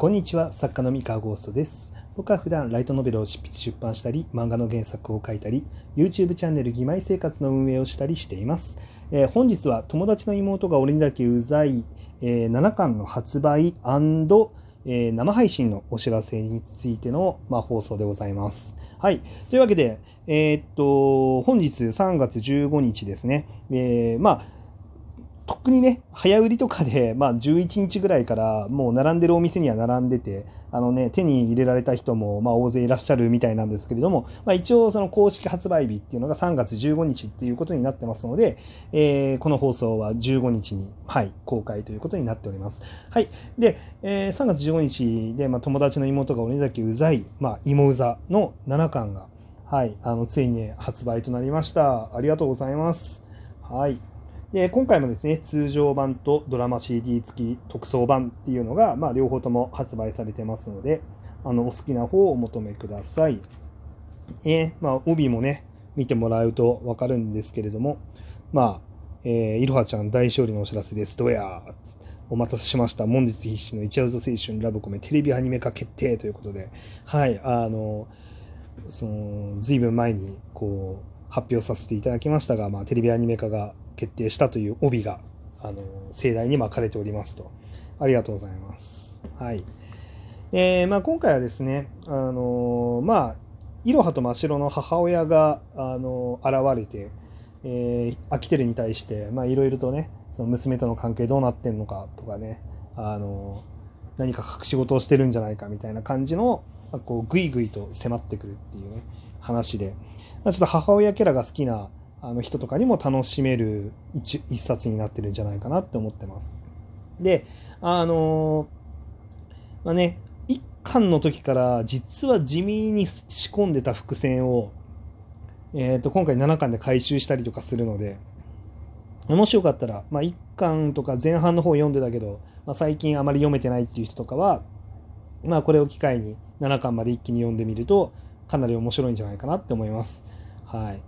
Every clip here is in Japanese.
こんにちは、作家の三河ゴーストです。僕は普段ライトノベルを執筆出版したり、漫画の原作を書いたり、YouTube チャンネル義妹生活の運営をしたりしています。えー本日は友達の妹が俺にだけうざい、えー7巻の発売、えー生配信のお知らせについての、まあ、放送でございます。はい。というわけで、えーっと、本日3月15日ですね。えーまあ、とっくにね、早売りとかで、まあ、11日ぐらいからもう並んでるお店には並んでて、あのね、手に入れられた人も、まあ、大勢いらっしゃるみたいなんですけれども、まあ、一応その公式発売日っていうのが3月15日っていうことになってますので、えーこの放送は15日に、はい、公開ということになっております。はい。で、えー3月15日で、まあ、友達の妹が俺だけうざい、まあ、芋うざの7巻が、はい、あの、ついに発売となりました。ありがとうございます。はい。で今回もですね通常版とドラマ CD 付き特装版っていうのが、まあ、両方とも発売されてますのであのお好きな方をお求めください。えまあ、帯もね見てもらうと分かるんですけれどもまあ、えーいろはちゃん大勝利のお知らせです。どうやお待たせしました。門日必至の一夜青春ラブコメテレビアニメ化決定ということで、はい、あの、その、ずいぶん前に、こう、発表させていただきましたが、まあ、テレビアニメ化が決定したという帯が、あの、盛大に巻かれておりますと。ありがとうございます。はい。えーまあ、今回はですね、あのまあ、いろはと真っ白の母親が、あの現れて、えー、アキテルに対して、まあ、いろいろとね、その娘との関係どうなってんのかとかね、あの何か隠し事をしてるんじゃないかみたいな感じの、まこう、ぐいぐいと迫ってくるっていうね、話で、まあ、ちょっと母親キャラが好きなあの人とかにも楽しめる一一冊になってるんじゃないかなって思ってます。で、あのまあね、一巻の時から実は地味に仕込んでた伏線を、えー、と今回7巻で回収したりとかするのでもしよかったら、まあ、1巻とか前半の方読んでたけど、まあ、最近あまり読めてないっていう人とかは、まあ、これを機会に7巻まで一気に読んでみるとかなり面白いんじゃないかなって思います。はい、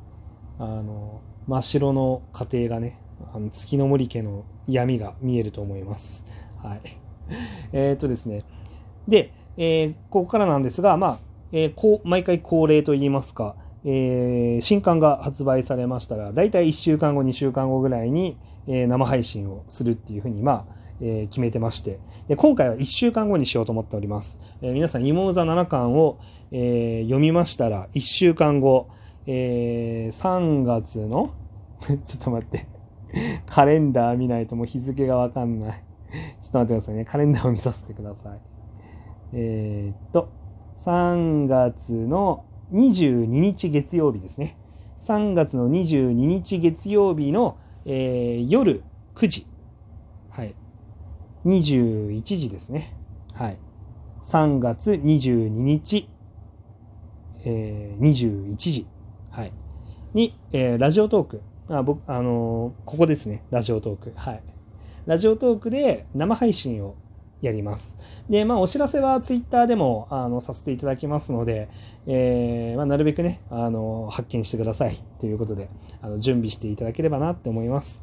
あの真っ白の家庭がねあの月の森家の闇が見えると思います。はい、えーっとですねで、えーここからなんですが、まあえーこう毎回恒例といいますか、えー新刊が発売されましたら、だいたい1週間後、2週間後ぐらいに、えー生配信をするっていうふうに、まあえー決めてましてで、今回は1週間後にしようと思っております。えー皆さん、芋座7巻を、えー読みましたら、1週間後、えー3月の ちょっと待って、カレンダー見ないともう日付がわかんない。ちょっと待ってくださいね。カレンダーを見させてください。えーっと、3月の22日月曜日ですね。3月の22日月曜日の、えー夜9時。はい。21時ですね。はい。3月22日、えー21時。はい。に、えーラジオトーク。あ僕、あのーここですね。ラジオトーク。はい。ラジオトークで生配信をやります。で、まあ、お知らせはツイッターでもあのさせていただきますので、えーまあ、なるべくね、あの発見してくださいということで、あの準備していただければなって思います。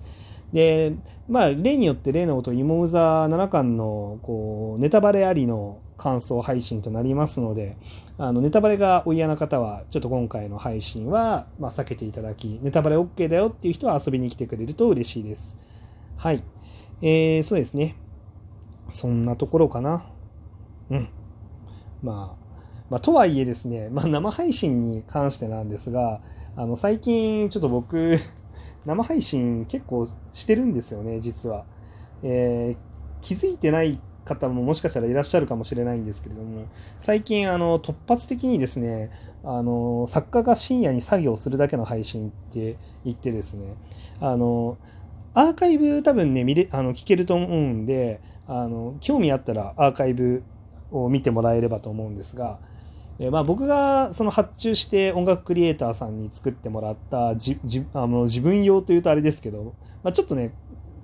で、まあ、例によって例のこと、芋うざ7巻のこうネタバレありの感想配信となりますので、あのネタバレがお嫌な方は、ちょっと今回の配信は、ま、避けていただき、ネタバレ OK だよっていう人は遊びに来てくれると嬉しいです。はい。えー、そうですね。そんなところかな。うん。まあ、まあ、とはいえですね、まあ、生配信に関してなんですが、あの、最近ちょっと僕、生配信結構してるんですよね、実は。えー気づいてない方ももしかしたらいらっしゃるかもしれないんですけれども、最近、あの、突発的にですね、あの、作家が深夜に作業するだけの配信って言ってですね、あの、アーカイブ多分ね、見れ、あの、聞けると思うんで、あの、興味あったらアーカイブを見てもらえればと思うんですが、えまあ、僕がその発注して音楽クリエイターさんに作ってもらったじあの自分用というとあれですけど、まあ、ちょっとね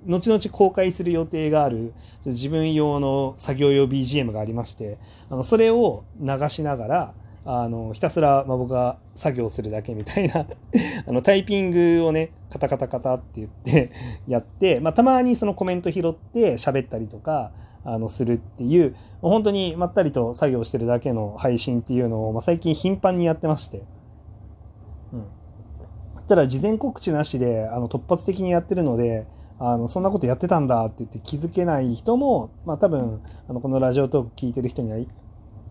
後々公開する予定がある自分用の作業用 BGM がありましてあのそれを流しながらあのひたすら、まあ、僕が作業するだけみたいな あのタイピングをねカタカタカタって言ってやって、まあ、たまにそのコメント拾って喋ったりとかあのするっていう本当にまったりと作業してるだけの配信っていうのを、まあ、最近頻繁にやってまして、うん、ただ事前告知なしであの突発的にやってるのであのそんなことやってたんだって言って気づけない人も、まあ、多分あのこのラジオトーク聞いてる人にはい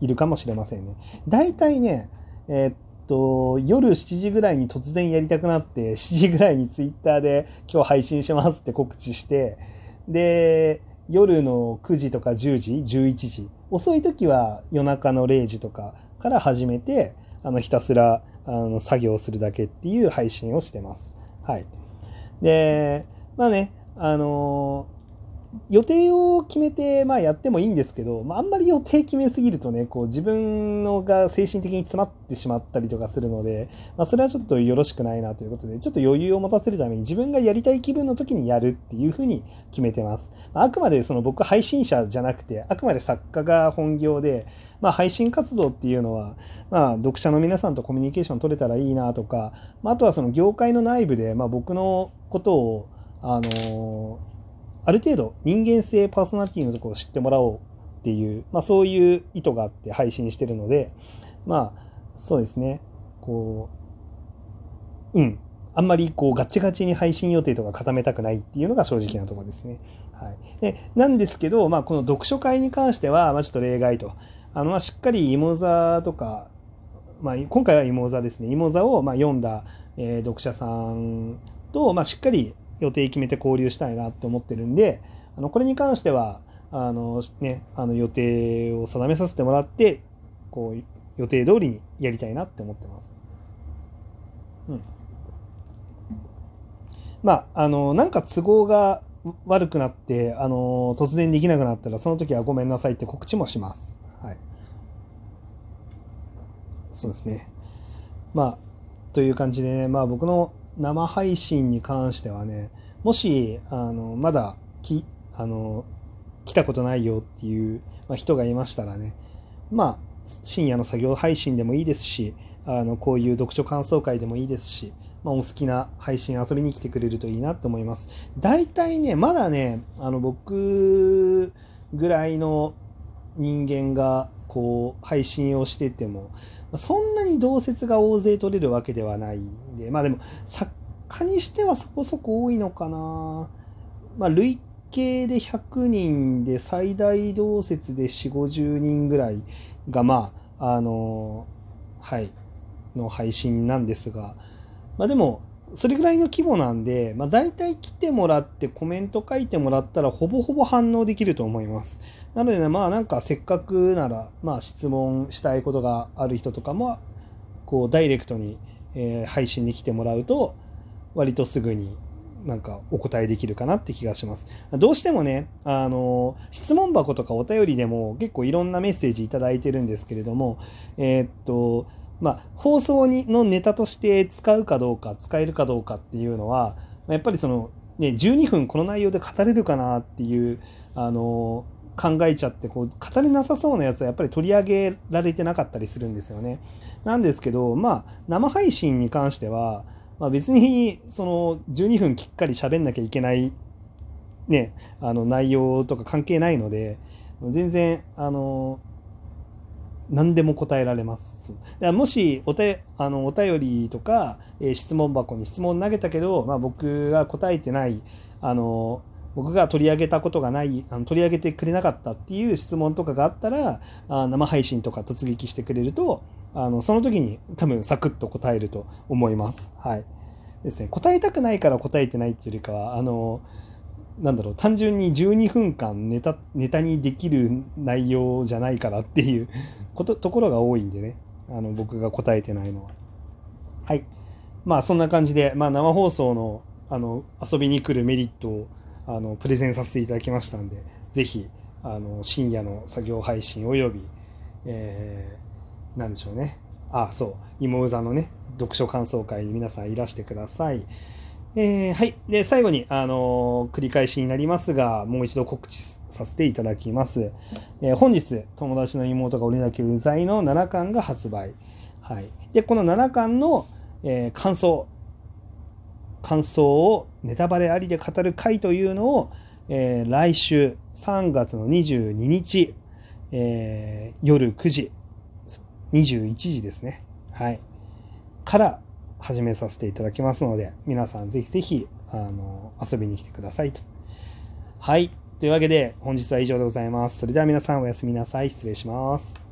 るかもしれませんね。大体ね、えー、っと夜7時ぐらいに突然やりたくなって 7時ぐらいにツイッターで今日配信しますって告知してで夜の9時とか10時11時遅い時は夜中の0時とかから始めてあのひたすらあの作業するだけっていう配信をしてます。はい。で、まあね、あの予定を決めて、まあ、やってもいいんですけど、まあ、あんまり予定決めすぎるとね、こう自分のが精神的に詰まってしまったりとかするので、まあ、それはちょっとよろしくないなということで、ちょっと余裕を持たせるために自分がやりたい気分の時にやるっていうふうに決めてます。まあ、あくまでその僕配信者じゃなくて、あくまで作家が本業で、まあ、配信活動っていうのは、まあ、読者の皆さんとコミュニケーション取れたらいいなとか、まあ、あとはその業界の内部で、まあ、僕のことを、あのある程度人間性パーソナリティのところを知ってもらおうっていう、まあ、そういう意図があって配信してるのでまあそうですねこううんあんまりこうガチガチに配信予定とか固めたくないっていうのが正直なところですね。はい、でなんですけど、まあ、この読書会に関しては、まあ、ちょっと例外と。あのまあしっかり芋座とか、まあ、今回は芋座ですね。芋座をまあ読んだ、えー、読者さんと、まあ、しっかり予定決めて交流したいなって思ってるんで、あのこれに関しては、あのね、あの予定を定めさせてもらって、こう、予定通りにやりたいなって思ってます。うん。まあ、あの、なんか都合が悪くなって、あの、突然できなくなったら、その時はごめんなさいって告知もします。はい。そうですね。まあ、という感じでね、まあ僕の生配信に関してはね、もし、あの、まだき、あの、来たことないよっていう、ま人がいましたらね、まあ、深夜の作業配信でもいいですし、あの、こういう読書感想会でもいいですし、まあ、お好きな配信遊びに来てくれるといいなと思います。大体ね、まだね、あの、僕ぐらいの人間が、こう、配信をしてても、そんなに同説が大勢取れるわけではないんで、まあでも、作家にしてはそこそこ多いのかな。まあ、累計で100人で最大同説で4、50人ぐらいが、まあ、あの、はい、の配信なんですが、まあでも、それぐらいの規模なんで、まあ、大体来てもらってコメント書いてもらったらほぼほぼ反応できると思います。なのでね、まあなんかせっかくなら、まあ質問したいことがある人とかも、こうダイレクトに、えー、配信に来てもらうと、割とすぐになんかお答えできるかなって気がします。どうしてもね、あの、質問箱とかお便りでも結構いろんなメッセージいただいてるんですけれども、えー、っと、まあ、放送にのネタとして使うかどうか使えるかどうかっていうのはやっぱりその、ね、12分この内容で語れるかなっていうあの考えちゃってこう語れなさそうなやつはやっぱり取り上げられてなかったりするんですよね。なんですけどまあ生配信に関しては、まあ、別にその12分きっかり喋んなきゃいけないねあの内容とか関係ないので全然あの何でも答えられます。もしおてあのお便りとか、えー、質問箱に質問投げたけど、まあ、僕が答えてないあの僕が取り上げたことがないあの取り上げてくれなかったっていう質問とかがあったらあ生配信とか突撃してくれるとあのその時に多分サクッと答えると思います。はい。ですね、答えたくないから答えてないっていうよりかはあのなんだろう単純に12分間ネタネタにできる内容じゃないからっていうことところが多いんでね。あの僕が答えてないのは。はい。まあそんな感じで、まあ、生放送のあの遊びに来るメリットをあのプレゼンさせていただきましたんでぜひあの深夜の作業配信および、えー、何でしょうねあそう芋座のね読書感想会に皆さんいらしてください。えー、はい。で、最後に、あのー、繰り返しになりますが、もう一度告知させていただきます。えー、本日、友達の妹が俺だけうざいの7巻が発売。はい。で、この7巻の、え感想、感想をネタバレありで語る回というのを、え来週、3月の22日、えー、夜9時、21時ですね。はい。から始めさせていただきますので、皆さんぜひぜひ、あの、遊びに来てくださいと。はい。というわけで、本日は以上でございます。それでは皆さんおやすみなさい。失礼します。